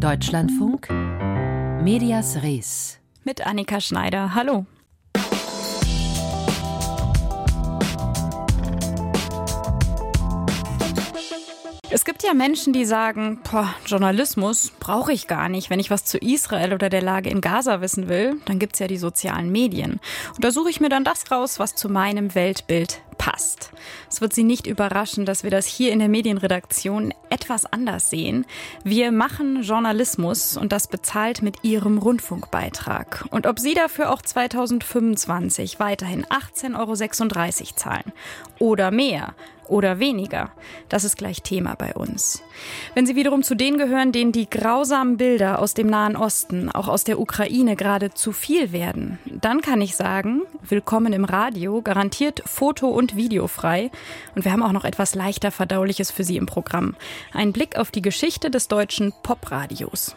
Deutschlandfunk Medias Res mit Annika Schneider. Hallo. Gibt ja Menschen, die sagen, boah, Journalismus brauche ich gar nicht. Wenn ich was zu Israel oder der Lage in Gaza wissen will, dann gibt es ja die sozialen Medien. Und da suche ich mir dann das raus, was zu meinem Weltbild passt. Es wird Sie nicht überraschen, dass wir das hier in der Medienredaktion etwas anders sehen. Wir machen Journalismus und das bezahlt mit Ihrem Rundfunkbeitrag. Und ob Sie dafür auch 2025 weiterhin 18,36 Euro zahlen oder mehr oder weniger. Das ist gleich Thema bei uns. Wenn Sie wiederum zu denen gehören, denen die grausamen Bilder aus dem Nahen Osten, auch aus der Ukraine gerade zu viel werden, dann kann ich sagen, willkommen im Radio, garantiert foto- und videofrei. Und wir haben auch noch etwas leichter verdauliches für Sie im Programm. Ein Blick auf die Geschichte des deutschen Popradios.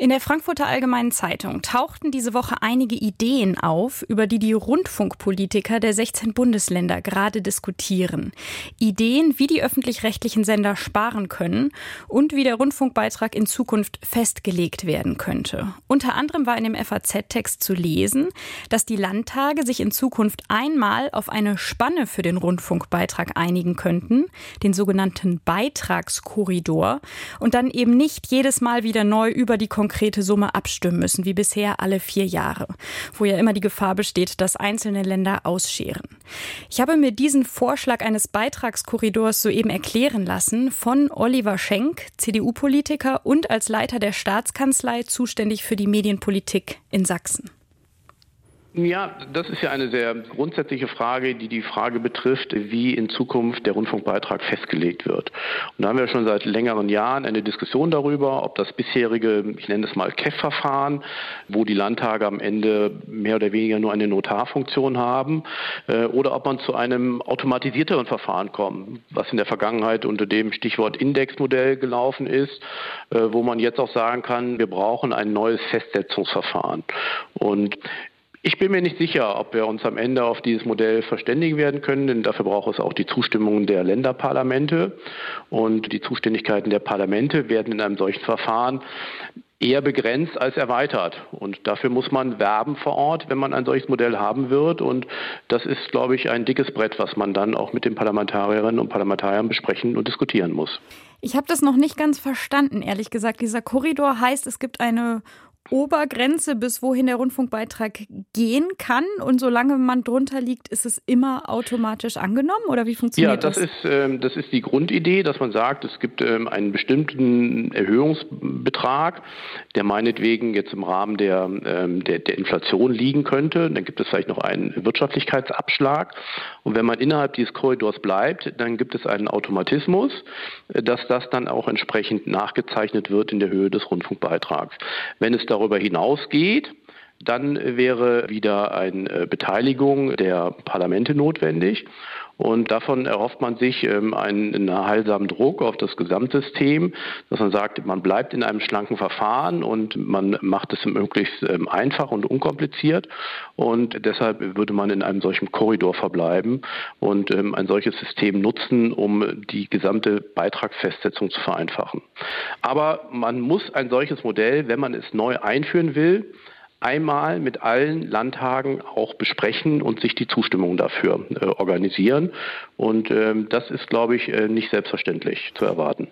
In der Frankfurter Allgemeinen Zeitung tauchten diese Woche einige Ideen auf, über die die Rundfunkpolitiker der 16 Bundesländer gerade diskutieren. Ideen, wie die öffentlich-rechtlichen Sender sparen können und wie der Rundfunkbeitrag in Zukunft festgelegt werden könnte. Unter anderem war in dem FAZ-Text zu lesen, dass die Landtage sich in Zukunft einmal auf eine Spanne für den Rundfunkbeitrag einigen könnten, den sogenannten Beitragskorridor, und dann eben nicht jedes Mal wieder neu über die konkrete Summe abstimmen müssen, wie bisher alle vier Jahre, wo ja immer die Gefahr besteht, dass einzelne Länder ausscheren. Ich habe mir diesen Vorschlag eines Beitragskorridors soeben erklären lassen von Oliver Schenk, CDU-Politiker und als Leiter der Staatskanzlei zuständig für die Medienpolitik in Sachsen. Ja, das ist ja eine sehr grundsätzliche Frage, die die Frage betrifft, wie in Zukunft der Rundfunkbeitrag festgelegt wird. Und da haben wir schon seit längeren Jahren eine Diskussion darüber, ob das bisherige, ich nenne es mal KEF-Verfahren, wo die Landtage am Ende mehr oder weniger nur eine Notarfunktion haben, äh, oder ob man zu einem automatisierteren Verfahren kommt, was in der Vergangenheit unter dem Stichwort Indexmodell gelaufen ist, äh, wo man jetzt auch sagen kann, wir brauchen ein neues Festsetzungsverfahren. Und ich bin mir nicht sicher, ob wir uns am Ende auf dieses Modell verständigen werden können, denn dafür braucht es auch die Zustimmung der Länderparlamente. Und die Zuständigkeiten der Parlamente werden in einem solchen Verfahren eher begrenzt als erweitert. Und dafür muss man werben vor Ort, wenn man ein solches Modell haben wird. Und das ist, glaube ich, ein dickes Brett, was man dann auch mit den Parlamentarierinnen und Parlamentariern besprechen und diskutieren muss. Ich habe das noch nicht ganz verstanden, ehrlich gesagt. Dieser Korridor heißt, es gibt eine Obergrenze, bis wohin der Rundfunkbeitrag gehen kann. Und solange man drunter liegt, ist es immer automatisch angenommen? Oder wie funktioniert das? Ja, das? Ist, ähm, das ist die Grundidee, dass man sagt, es gibt ähm, einen bestimmten Erhöhungsbetrag, der meinetwegen jetzt im Rahmen der, ähm, der, der Inflation liegen könnte. Dann gibt es vielleicht noch einen Wirtschaftlichkeitsabschlag. Und wenn man innerhalb dieses Korridors bleibt, dann gibt es einen Automatismus, dass das dann auch entsprechend nachgezeichnet wird in der Höhe des Rundfunkbeitrags. Wenn es darüber hinausgeht, dann wäre wieder eine Beteiligung der Parlamente notwendig. Und davon erhofft man sich ähm, einen, heilsamen Druck auf das Gesamtsystem, dass man sagt, man bleibt in einem schlanken Verfahren und man macht es möglichst ähm, einfach und unkompliziert. Und deshalb würde man in einem solchen Korridor verbleiben und ähm, ein solches System nutzen, um die gesamte Beitragsfestsetzung zu vereinfachen. Aber man muss ein solches Modell, wenn man es neu einführen will, einmal mit allen Landtagen auch besprechen und sich die Zustimmung dafür äh, organisieren. Und ähm, das ist, glaube ich, äh, nicht selbstverständlich zu erwarten.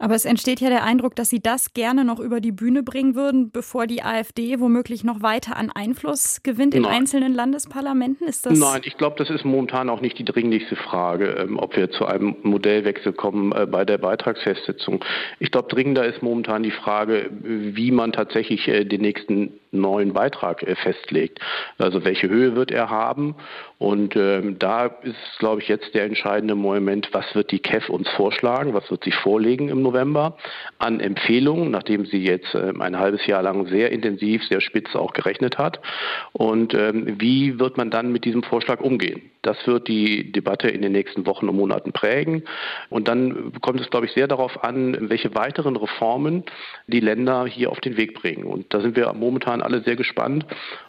Aber es entsteht ja der Eindruck, dass Sie das gerne noch über die Bühne bringen würden, bevor die AfD womöglich noch weiter an Einfluss gewinnt in Nein. einzelnen Landesparlamenten. Ist das Nein, ich glaube, das ist momentan auch nicht die dringlichste Frage, ähm, ob wir zu einem Modellwechsel kommen äh, bei der Beitragsfestsetzung. Ich glaube, dringender ist momentan die Frage, wie man tatsächlich äh, den nächsten neuen Beitrag äh, festlegt. Also welche Höhe wird er haben? Und ähm, da ist, glaube ich, jetzt der entscheidende Moment, was wird die KEF uns vorschlagen, was wird sie vorlegen im November an Empfehlungen, nachdem sie jetzt ähm, ein halbes Jahr lang sehr intensiv, sehr spitz auch gerechnet hat. Und ähm, wie wird man dann mit diesem Vorschlag umgehen? Das wird die Debatte in den nächsten Wochen und Monaten prägen. Und dann kommt es, glaube ich, sehr darauf an, welche weiteren Reformen die Länder hier auf den Weg bringen. Und da sind wir momentan waren alle sehr gespannt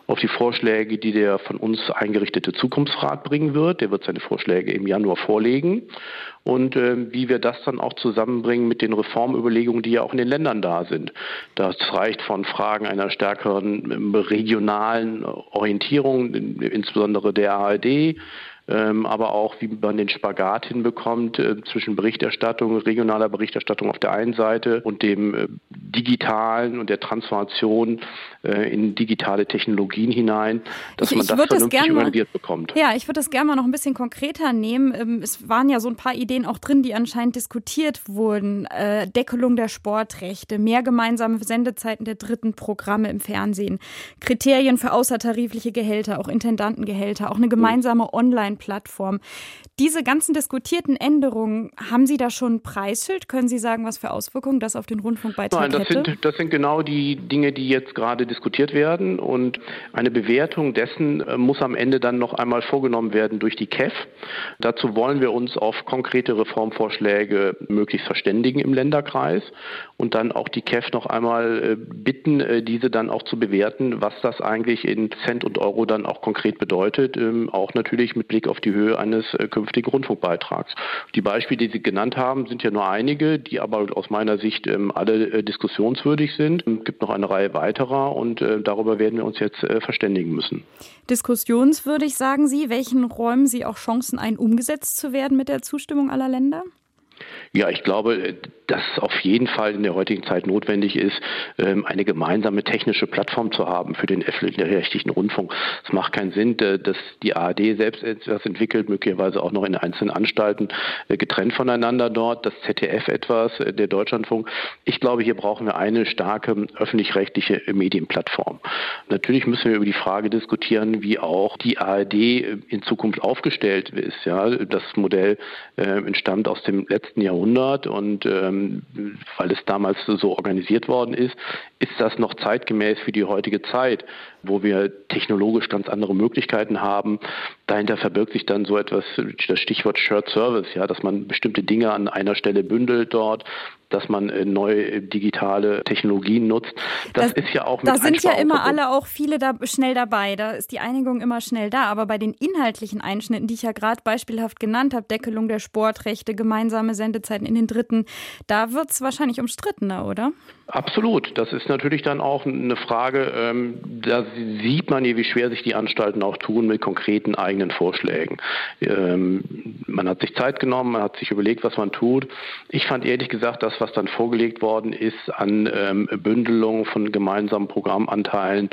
auf die Vorschläge, die der von uns eingerichtete Zukunftsrat bringen wird. Der wird seine Vorschläge im Januar vorlegen und äh, wie wir das dann auch zusammenbringen mit den Reformüberlegungen, die ja auch in den Ländern da sind. Das reicht von Fragen einer stärkeren ähm, regionalen Orientierung, insbesondere der ARD, ähm, aber auch, wie man den Spagat hinbekommt äh, zwischen Berichterstattung, regionaler Berichterstattung auf der einen Seite und dem äh, digitalen und der Transformation äh, in digitale Technologien hinein, dass ich, man das vernünftig das organisiert bekommt. Ja, ich würde das gerne mal noch ein bisschen konkreter nehmen. Ähm, es waren ja so ein paar Ideen auch drin, die anscheinend diskutiert wurden. Deckelung der Sportrechte, mehr gemeinsame Sendezeiten der dritten Programme im Fernsehen, Kriterien für außertarifliche Gehälter, auch Intendantengehälter, auch eine gemeinsame Online- Plattform. Diese ganzen diskutierten Änderungen, haben Sie da schon ein Preisschild? Können Sie sagen, was für Auswirkungen das auf den Rundfunkbeitrag Nein, das hätte? Sind, das sind genau die Dinge, die jetzt gerade diskutiert werden. Und eine Bewertung dessen äh, muss am Ende dann noch einmal vorgenommen werden durch die KEF. Dazu wollen wir uns auf konkrete Reformvorschläge möglichst verständigen im Länderkreis und dann auch die KEF noch einmal äh, bitten, äh, diese dann auch zu bewerten, was das eigentlich in Cent und Euro dann auch konkret bedeutet, ähm, auch natürlich mit Blick auf die Höhe eines künftigen Rundfunkbeitrags. Die Beispiele, die Sie genannt haben, sind ja nur einige, die aber aus meiner Sicht ähm, alle äh, diskussionswürdig sind. Es gibt noch eine Reihe weiterer und äh, darüber werden wir uns jetzt äh, verständigen müssen. Diskussionswürdig, sagen Sie. Welchen räumen Sie auch Chancen ein, umgesetzt zu werden mit der Zustimmung aller Länder? Ja, ich glaube, dass auf jeden Fall in der heutigen Zeit notwendig ist, ähm, eine gemeinsame technische Plattform zu haben für den öffentlich-rechtlichen Rundfunk. Es macht keinen Sinn, dass die ARD selbst etwas entwickelt, möglicherweise auch noch in einzelnen Anstalten äh, getrennt voneinander dort, das ZDF etwas, äh, der Deutschlandfunk. Ich glaube, hier brauchen wir eine starke öffentlich-rechtliche Medienplattform. Natürlich müssen wir über die Frage diskutieren, wie auch die ARD äh, in Zukunft aufgestellt ist. Ja, das Modell äh, entstammt aus dem letzten Jahrhundert und ähm, weil es damals so organisiert worden ist, ist das noch zeitgemäß für die heutige Zeit, wo wir technologisch ganz andere Möglichkeiten haben. Dahinter verbirgt sich dann so etwas, das Stichwort Shared Service, ja, dass man bestimmte Dinge an einer Stelle bündelt dort, dass man äh, neue digitale Technologien nutzt. Das, das ist ja auch mit Da sind ja immer alle auch viele da schnell dabei. Da ist die Einigung immer schnell da. Aber bei den inhaltlichen Einschnitten, die ich ja gerade beispielhaft genannt habe, Deckelung der Sportrechte, gemeinsame Sendezeiten in den Dritten, da wird es wahrscheinlich umstrittener, oder? Absolut. Das ist natürlich dann auch eine Frage, ähm, da sieht man hier, wie schwer sich die Anstalten auch tun mit konkreten eigenen Vorschlägen. Ähm, man hat sich Zeit genommen, man hat sich überlegt, was man tut. Ich fand ehrlich gesagt, das, was dann vorgelegt worden ist an ähm, Bündelung von gemeinsamen Programmanteilen,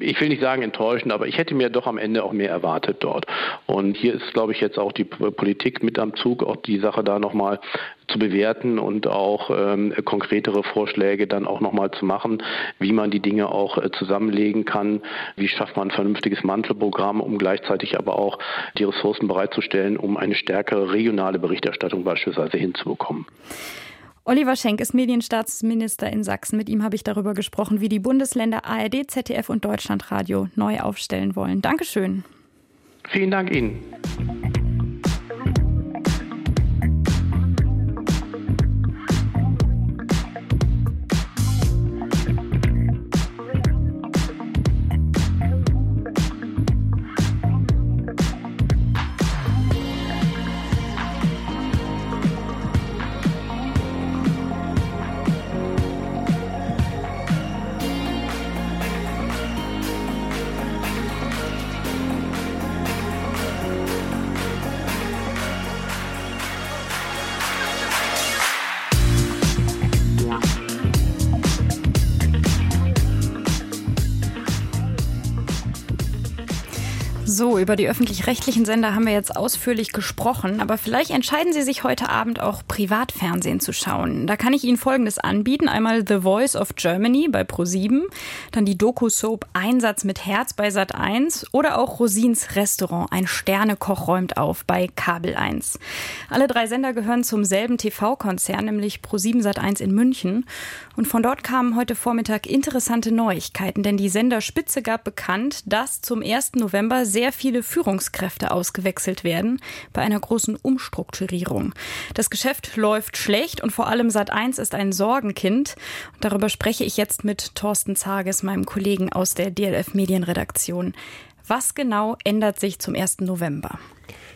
ich will nicht sagen enttäuschend, aber ich hätte mir doch am Ende auch mehr erwartet dort. Und hier ist, glaube ich, jetzt auch die Politik mit am Zug, auch die Sache da nochmal zu bewerten und auch ähm, konkretere Vorschläge dann auch nochmal zu machen, wie man die Dinge auch äh, zusammenlegen kann, wie schafft man ein vernünftiges Mantelprogramm, um gleichzeitig aber auch die Ressourcen bereitzustellen, um eine stärkere regionale Berichterstattung beispielsweise hinzubekommen. Oliver Schenk ist Medienstaatsminister in Sachsen. Mit ihm habe ich darüber gesprochen, wie die Bundesländer ARD, ZDF und Deutschlandradio neu aufstellen wollen. Dankeschön. Vielen Dank Ihnen. So, über die öffentlich-rechtlichen Sender haben wir jetzt ausführlich gesprochen, aber vielleicht entscheiden Sie sich heute Abend auch Privatfernsehen zu schauen. Da kann ich Ihnen Folgendes anbieten. Einmal The Voice of Germany bei Pro7, dann die Doku-Soap Einsatz mit Herz bei Sat1 oder auch Rosins Restaurant, ein Sternekoch räumt auf bei Kabel 1. Alle drei Sender gehören zum selben TV-Konzern, nämlich Pro7 Sat1 in München. Und von dort kamen heute Vormittag interessante Neuigkeiten, denn die Senderspitze gab bekannt, dass zum 1. November sehr viele Führungskräfte ausgewechselt werden bei einer großen Umstrukturierung. Das Geschäft läuft schlecht und vor allem Sat1 ist ein Sorgenkind. darüber spreche ich jetzt mit Thorsten Zages, meinem Kollegen aus der DLF Medienredaktion. Was genau ändert sich zum 1. November?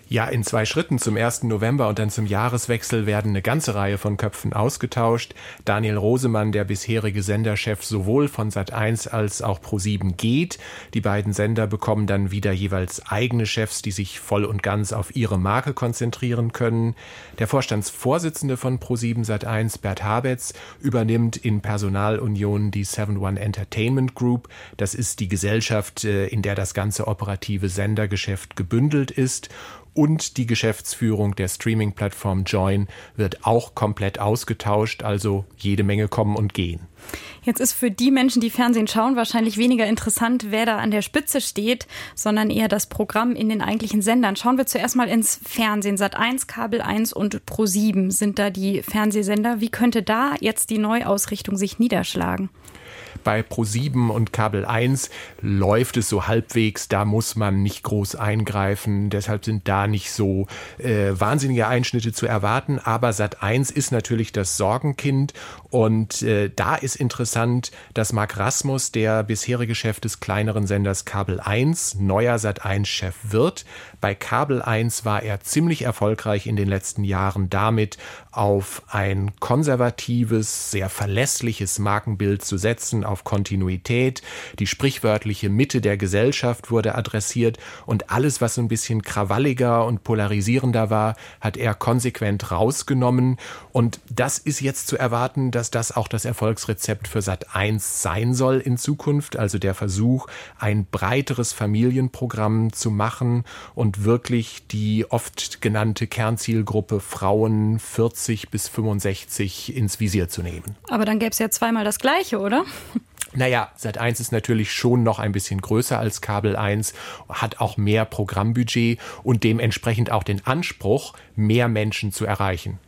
Ja, in zwei Schritten zum 1. November und dann zum Jahreswechsel werden eine ganze Reihe von Köpfen ausgetauscht. Daniel Rosemann, der bisherige Senderchef sowohl von Sat1 als auch Pro7 geht. Die beiden Sender bekommen dann wieder jeweils eigene Chefs, die sich voll und ganz auf ihre Marke konzentrieren können. Der Vorstandsvorsitzende von Pro7 Sat1, Bert Habetz, übernimmt in Personalunion die 7-One Entertainment Group. Das ist die Gesellschaft, äh, in der das ganze operative Sendergeschäft gebündelt ist und die Geschäftsführung der Streaming-Plattform Join wird auch komplett ausgetauscht, also jede Menge kommen und gehen. Jetzt ist für die Menschen, die Fernsehen schauen, wahrscheinlich weniger interessant, wer da an der Spitze steht, sondern eher das Programm in den eigentlichen Sendern. Schauen wir zuerst mal ins Fernsehen. Sat 1, Kabel 1 und Pro 7 sind da die Fernsehsender. Wie könnte da jetzt die Neuausrichtung sich niederschlagen? Bei Pro7 und Kabel 1 läuft es so halbwegs, da muss man nicht groß eingreifen, deshalb sind da nicht so äh, wahnsinnige Einschnitte zu erwarten, aber Sat 1 ist natürlich das Sorgenkind. Und äh, da ist interessant, dass Marc Rasmus, der bisherige Chef des kleineren Senders Kabel 1, neuer Sat 1 Chef wird. Bei Kabel 1 war er ziemlich erfolgreich in den letzten Jahren damit, auf ein konservatives, sehr verlässliches Markenbild zu setzen, auf Kontinuität. Die sprichwörtliche Mitte der Gesellschaft wurde adressiert und alles, was ein bisschen krawalliger und polarisierender war, hat er konsequent rausgenommen. Und das ist jetzt zu erwarten, dass das auch das Erfolgsrezept für Sat 1 sein soll in Zukunft. Also der Versuch, ein breiteres Familienprogramm zu machen und wirklich die oft genannte Kernzielgruppe Frauen 40 bis 65 ins Visier zu nehmen. Aber dann gäbe es ja zweimal das Gleiche, oder? Naja, Sat 1 ist natürlich schon noch ein bisschen größer als Kabel 1, hat auch mehr Programmbudget und dementsprechend auch den Anspruch, mehr Menschen zu erreichen.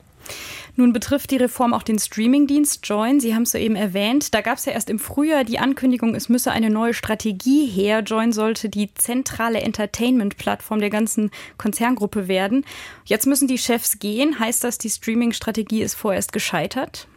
Nun betrifft die Reform auch den Streamingdienst Join. Sie haben es soeben erwähnt. Da gab es ja erst im Frühjahr die Ankündigung, es müsse eine neue Strategie her. Join sollte die zentrale Entertainment-Plattform der ganzen Konzerngruppe werden. Jetzt müssen die Chefs gehen. Heißt das, die Streaming-Strategie ist vorerst gescheitert?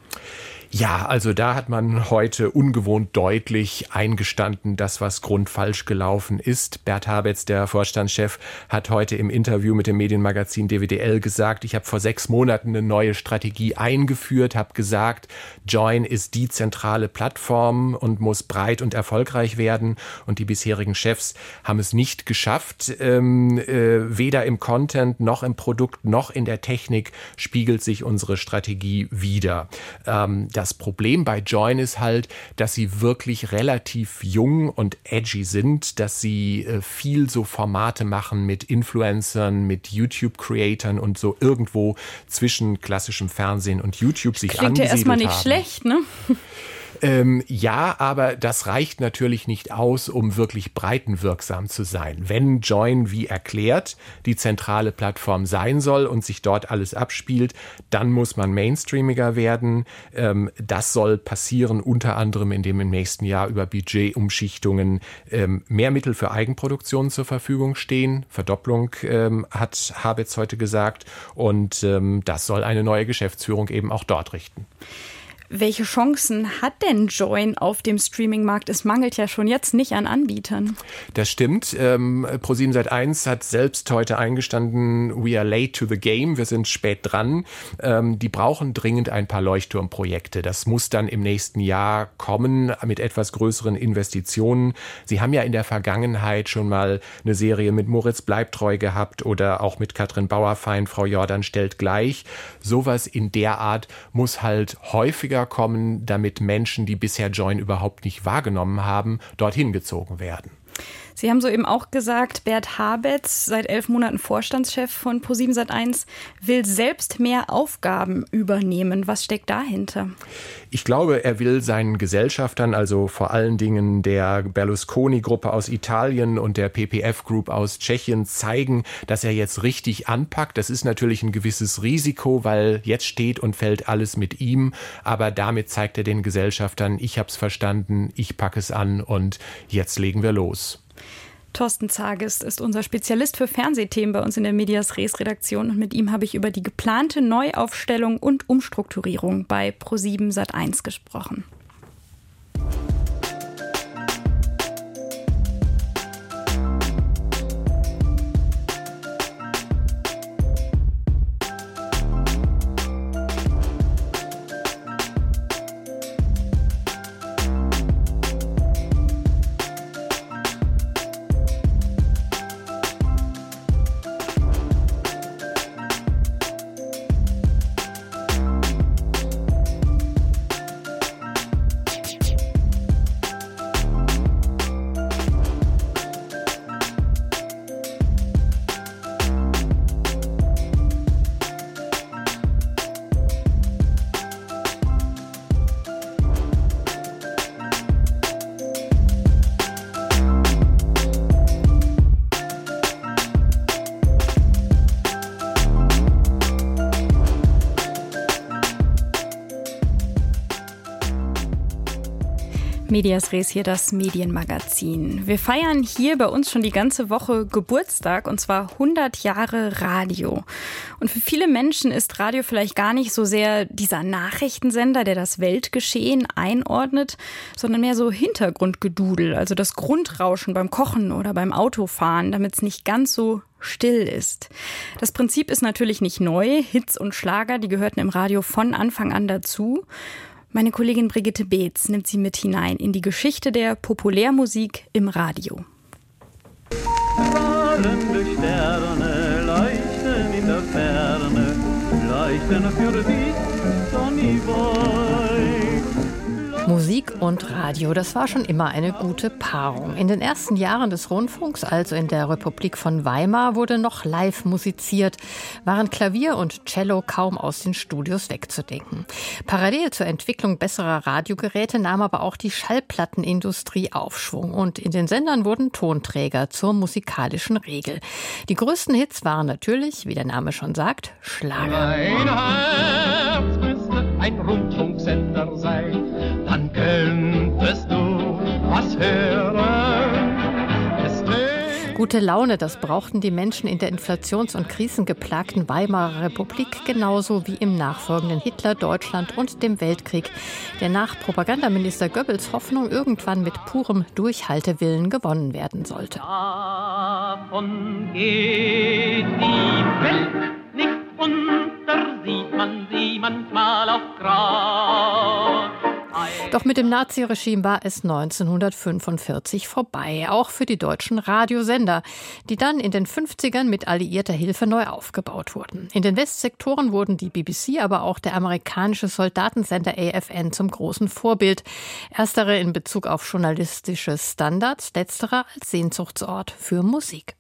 Ja, also da hat man heute ungewohnt deutlich eingestanden, dass was grundfalsch gelaufen ist. Bert Habetz, der Vorstandschef, hat heute im Interview mit dem Medienmagazin DWDL gesagt, ich habe vor sechs Monaten eine neue Strategie eingeführt, habe gesagt, Join ist die zentrale Plattform und muss breit und erfolgreich werden. Und die bisherigen Chefs haben es nicht geschafft. Ähm, äh, weder im Content noch im Produkt noch in der Technik spiegelt sich unsere Strategie wieder. Ähm, das Problem bei Join ist halt, dass sie wirklich relativ jung und edgy sind, dass sie äh, viel so Formate machen mit Influencern, mit YouTube-Creatern und so irgendwo zwischen klassischem Fernsehen und YouTube sich Klingt angesiedelt ja erstmal nicht haben. schlecht, ne? Ähm, ja, aber das reicht natürlich nicht aus, um wirklich breitenwirksam zu sein. Wenn Join, wie erklärt, die zentrale Plattform sein soll und sich dort alles abspielt, dann muss man mainstreamiger werden. Ähm, das soll passieren unter anderem, indem im nächsten Jahr über Budgetumschichtungen ähm, mehr Mittel für Eigenproduktionen zur Verfügung stehen. Verdopplung ähm, hat Habitz heute gesagt und ähm, das soll eine neue Geschäftsführung eben auch dort richten. Welche Chancen hat denn Join auf dem Streaming-Markt? Es mangelt ja schon jetzt nicht an Anbietern. Das stimmt. Ähm, Pro7 Sat1 hat selbst heute eingestanden, we are late to the game, wir sind spät dran. Ähm, die brauchen dringend ein paar Leuchtturmprojekte. Das muss dann im nächsten Jahr kommen mit etwas größeren Investitionen. Sie haben ja in der Vergangenheit schon mal eine Serie mit Moritz Bleibtreu gehabt oder auch mit Katrin Bauerfein, Frau Jordan stellt gleich. Sowas in der Art muss halt häufiger kommen, damit Menschen, die bisher Join überhaupt nicht wahrgenommen haben, dorthin gezogen werden. Sie haben soeben auch gesagt, Bert Habetz, seit elf Monaten Vorstandschef von Pro7 Sat1, will selbst mehr Aufgaben übernehmen. Was steckt dahinter? Ich glaube, er will seinen Gesellschaftern, also vor allen Dingen der Berlusconi-Gruppe aus Italien und der PPF Group aus Tschechien, zeigen, dass er jetzt richtig anpackt. Das ist natürlich ein gewisses Risiko, weil jetzt steht und fällt alles mit ihm. Aber damit zeigt er den Gesellschaftern, ich habe es verstanden, ich packe es an und jetzt legen wir los. Thorsten Zagist ist unser Spezialist für Fernsehthemen bei uns in der Medias Res Redaktion und mit ihm habe ich über die geplante Neuaufstellung und Umstrukturierung bei Pro7 Sat1 gesprochen. Medias Res hier das Medienmagazin. Wir feiern hier bei uns schon die ganze Woche Geburtstag und zwar 100 Jahre Radio. Und für viele Menschen ist Radio vielleicht gar nicht so sehr dieser Nachrichtensender, der das Weltgeschehen einordnet, sondern mehr so Hintergrundgedudel, also das Grundrauschen beim Kochen oder beim Autofahren, damit es nicht ganz so still ist. Das Prinzip ist natürlich nicht neu. Hits und Schlager, die gehörten im Radio von Anfang an dazu. Meine Kollegin Brigitte Beetz nimmt sie mit hinein in die Geschichte der Populärmusik im Radio. Strahlende Sterne leuchten in der Ferne, leuchten für dich, Sonny Boy. Musik und Radio, das war schon immer eine gute Paarung. In den ersten Jahren des Rundfunks, also in der Republik von Weimar, wurde noch live musiziert, waren Klavier und Cello kaum aus den Studios wegzudenken. Parallel zur Entwicklung besserer Radiogeräte nahm aber auch die Schallplattenindustrie Aufschwung und in den Sendern wurden Tonträger zur musikalischen Regel. Die größten Hits waren natürlich, wie der Name schon sagt, Schlager. Ein Rundfunksender sein dann könntest du was hören. Gute Laune, das brauchten die Menschen in der inflations- und krisengeplagten Weimarer Republik genauso wie im nachfolgenden Hitler-Deutschland und dem Weltkrieg, der nach Propagandaminister Goebbels Hoffnung irgendwann mit purem Durchhaltewillen gewonnen werden sollte. Davon geht die Welt sieht man sie manchmal auf Grau. Doch mit dem Naziregime war es 1945 vorbei, auch für die deutschen Radiosender, die dann in den 50ern mit alliierter Hilfe neu aufgebaut wurden. In den Westsektoren wurden die BBC, aber auch der amerikanische Soldatensender AFN zum großen Vorbild. Erstere in Bezug auf journalistische Standards, letzterer als Sehnsuchtsort für Musik.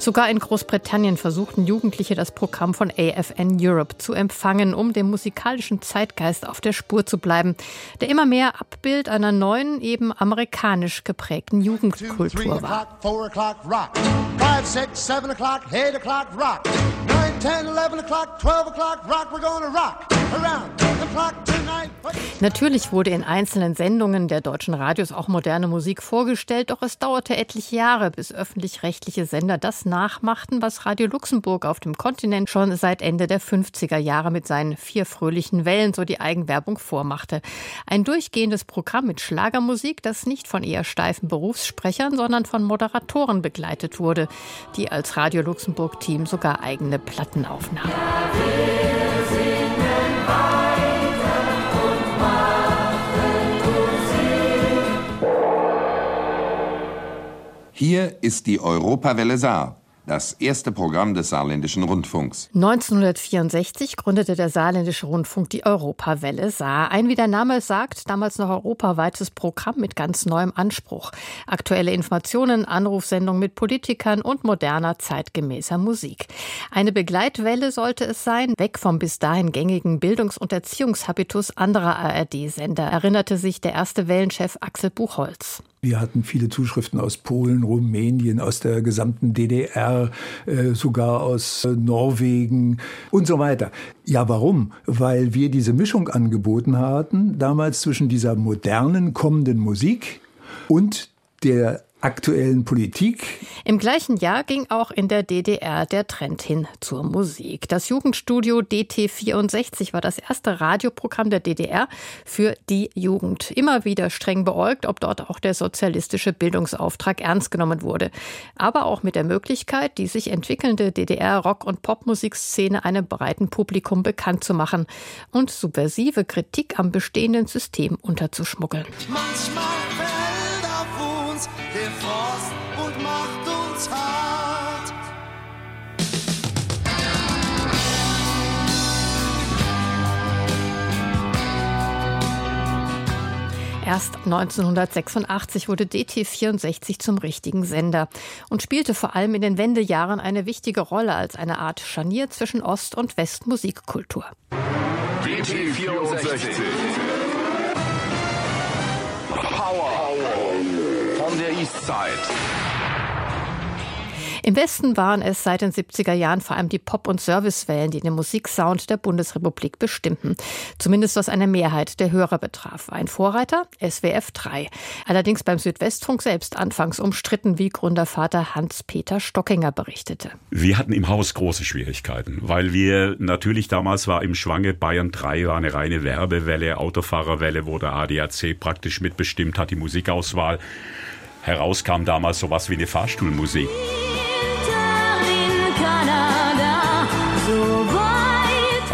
Sogar in Großbritannien versuchten Jugendliche das Programm von AFN Europe zu empfangen, um dem musikalischen Zeitgeist auf der Spur zu bleiben, der immer mehr Abbild einer neuen, eben amerikanisch geprägten Jugendkultur war. 10, 11 o'clock, 12 o'clock, rock, we're gonna rock around the clock. Natürlich wurde in einzelnen Sendungen der deutschen Radios auch moderne Musik vorgestellt, doch es dauerte etliche Jahre, bis öffentlich-rechtliche Sender das nachmachten, was Radio Luxemburg auf dem Kontinent schon seit Ende der 50er Jahre mit seinen vier fröhlichen Wellen so die Eigenwerbung vormachte. Ein durchgehendes Programm mit Schlagermusik, das nicht von eher steifen Berufssprechern, sondern von Moderatoren begleitet wurde, die als Radio Luxemburg-Team sogar eigene Platten Plattenaufnahmen. Hier ist die Europawelle Saar das erste Programm des Saarländischen Rundfunks. 1964 gründete der Saarländische Rundfunk die Europawelle Saar. Ein, wie der Name es sagt, damals noch europaweites Programm mit ganz neuem Anspruch. Aktuelle Informationen, Anrufsendungen mit Politikern und moderner, zeitgemäßer Musik. Eine Begleitwelle sollte es sein, weg vom bis dahin gängigen Bildungs- und Erziehungshabitus anderer ARD-Sender, erinnerte sich der erste Wellenchef Axel Buchholz. Wir hatten viele Zuschriften aus Polen, Rumänien, aus der gesamten DDR, äh, sogar aus äh, Norwegen und so weiter. Ja, warum? Weil wir diese Mischung angeboten hatten, damals zwischen dieser modernen, kommenden Musik und der aktuellen Politik. Im gleichen Jahr ging auch in der DDR der Trend hin zur Musik. Das Jugendstudio DT64 war das erste Radioprogramm der DDR für die Jugend. Immer wieder streng beäugt, ob dort auch der sozialistische Bildungsauftrag ernst genommen wurde. Aber auch mit der Möglichkeit, die sich entwickelnde DDR-Rock- und Popmusikszene einem breiten Publikum bekannt zu machen und subversive Kritik am bestehenden System unterzuschmuggeln. Manchmal Erst 1986 wurde DT64 zum richtigen Sender und spielte vor allem in den Wendejahren eine wichtige Rolle als eine Art Scharnier zwischen Ost- und Westmusikkultur. DT64 Eastside. Im Westen waren es seit den 70er Jahren vor allem die Pop- und Servicewellen, die den Musiksound der Bundesrepublik bestimmten. Zumindest was eine Mehrheit der Hörer betraf. Ein Vorreiter? SWF 3. Allerdings beim Südwestfunk selbst anfangs umstritten, wie Gründervater Hans-Peter Stockinger berichtete. Wir hatten im Haus große Schwierigkeiten, weil wir natürlich damals war im Schwange Bayern 3 war eine reine Werbewelle, Autofahrerwelle, wo der ADAC praktisch mitbestimmt hat, die Musikauswahl. Herauskam damals sowas wie eine Fahrstuhlmusik.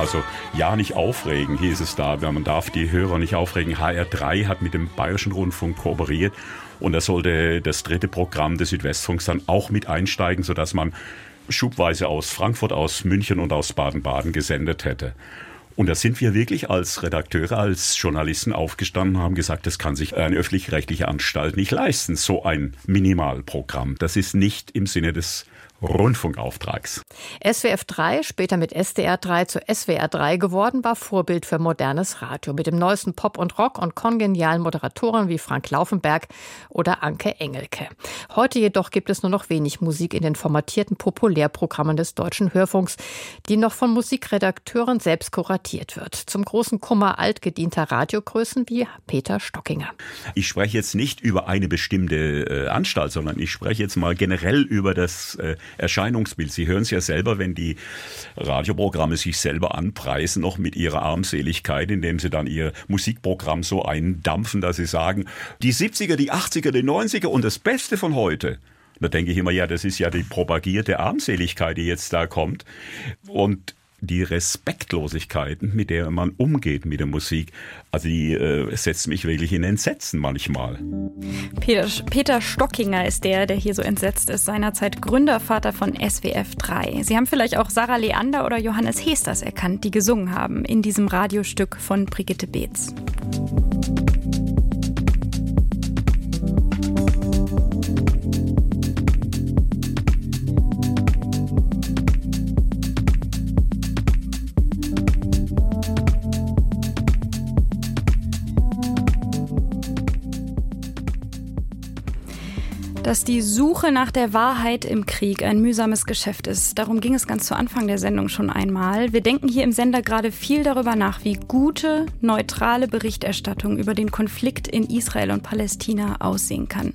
Also ja, nicht aufregen, hieß es da. Man darf die Hörer nicht aufregen. HR3 hat mit dem Bayerischen Rundfunk kooperiert und da sollte das dritte Programm des Südwestfunks dann auch mit einsteigen, sodass man schubweise aus Frankfurt, aus München und aus Baden-Baden gesendet hätte. Und da sind wir wirklich als Redakteure, als Journalisten aufgestanden und haben gesagt, das kann sich eine öffentlich-rechtliche Anstalt nicht leisten, so ein Minimalprogramm. Das ist nicht im Sinne des Rundfunkauftrags. SWF 3, später mit SDR 3 zu SWR 3 geworden, war Vorbild für modernes Radio mit dem neuesten Pop und Rock und kongenialen Moderatoren wie Frank Laufenberg oder Anke Engelke. Heute jedoch gibt es nur noch wenig Musik in den formatierten Populärprogrammen des Deutschen Hörfunks, die noch von Musikredakteuren selbst kuratiert wird. Zum großen Kummer altgedienter Radiogrößen wie Peter Stockinger. Ich spreche jetzt nicht über eine bestimmte äh, Anstalt, sondern ich spreche jetzt mal generell über das äh, Erscheinungsbild. Sie hören es ja selber, wenn die Radioprogramme sich selber anpreisen, noch mit ihrer Armseligkeit, indem sie dann ihr Musikprogramm so eindampfen, dass sie sagen, die 70er, die 80er, die 90er und das Beste von heute. Da denke ich immer, ja, das ist ja die propagierte Armseligkeit, die jetzt da kommt. Und die Respektlosigkeit, mit der man umgeht mit der Musik, also die äh, setzt mich wirklich in Entsetzen manchmal. Peter, Peter Stockinger ist der, der hier so entsetzt ist, seinerzeit Gründervater von SWF 3. Sie haben vielleicht auch Sarah Leander oder Johannes Hesters erkannt, die gesungen haben in diesem Radiostück von Brigitte Beetz. Dass die Suche nach der Wahrheit im Krieg ein mühsames Geschäft ist. Darum ging es ganz zu Anfang der Sendung schon einmal. Wir denken hier im Sender gerade viel darüber nach, wie gute, neutrale Berichterstattung über den Konflikt in Israel und Palästina aussehen kann.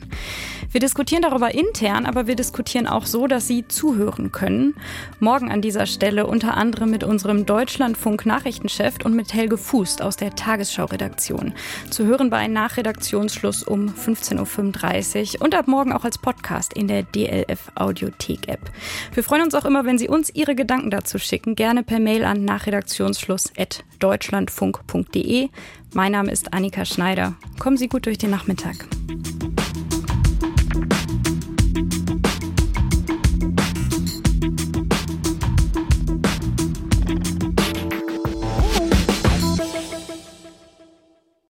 Wir diskutieren darüber intern, aber wir diskutieren auch so, dass Sie zuhören können. Morgen an dieser Stelle unter anderem mit unserem Deutschlandfunk-Nachrichtenchef und mit Helge Fußt aus der Tagesschau-Redaktion. Zu hören bei Nachredaktionsschluss um 15.35 Uhr und ab morgen auch auch als Podcast in der DLF Audiothek App. Wir freuen uns auch immer, wenn Sie uns Ihre Gedanken dazu schicken. Gerne per Mail an nachredaktionsschluss.deutschlandfunk.de. Mein Name ist Annika Schneider. Kommen Sie gut durch den Nachmittag.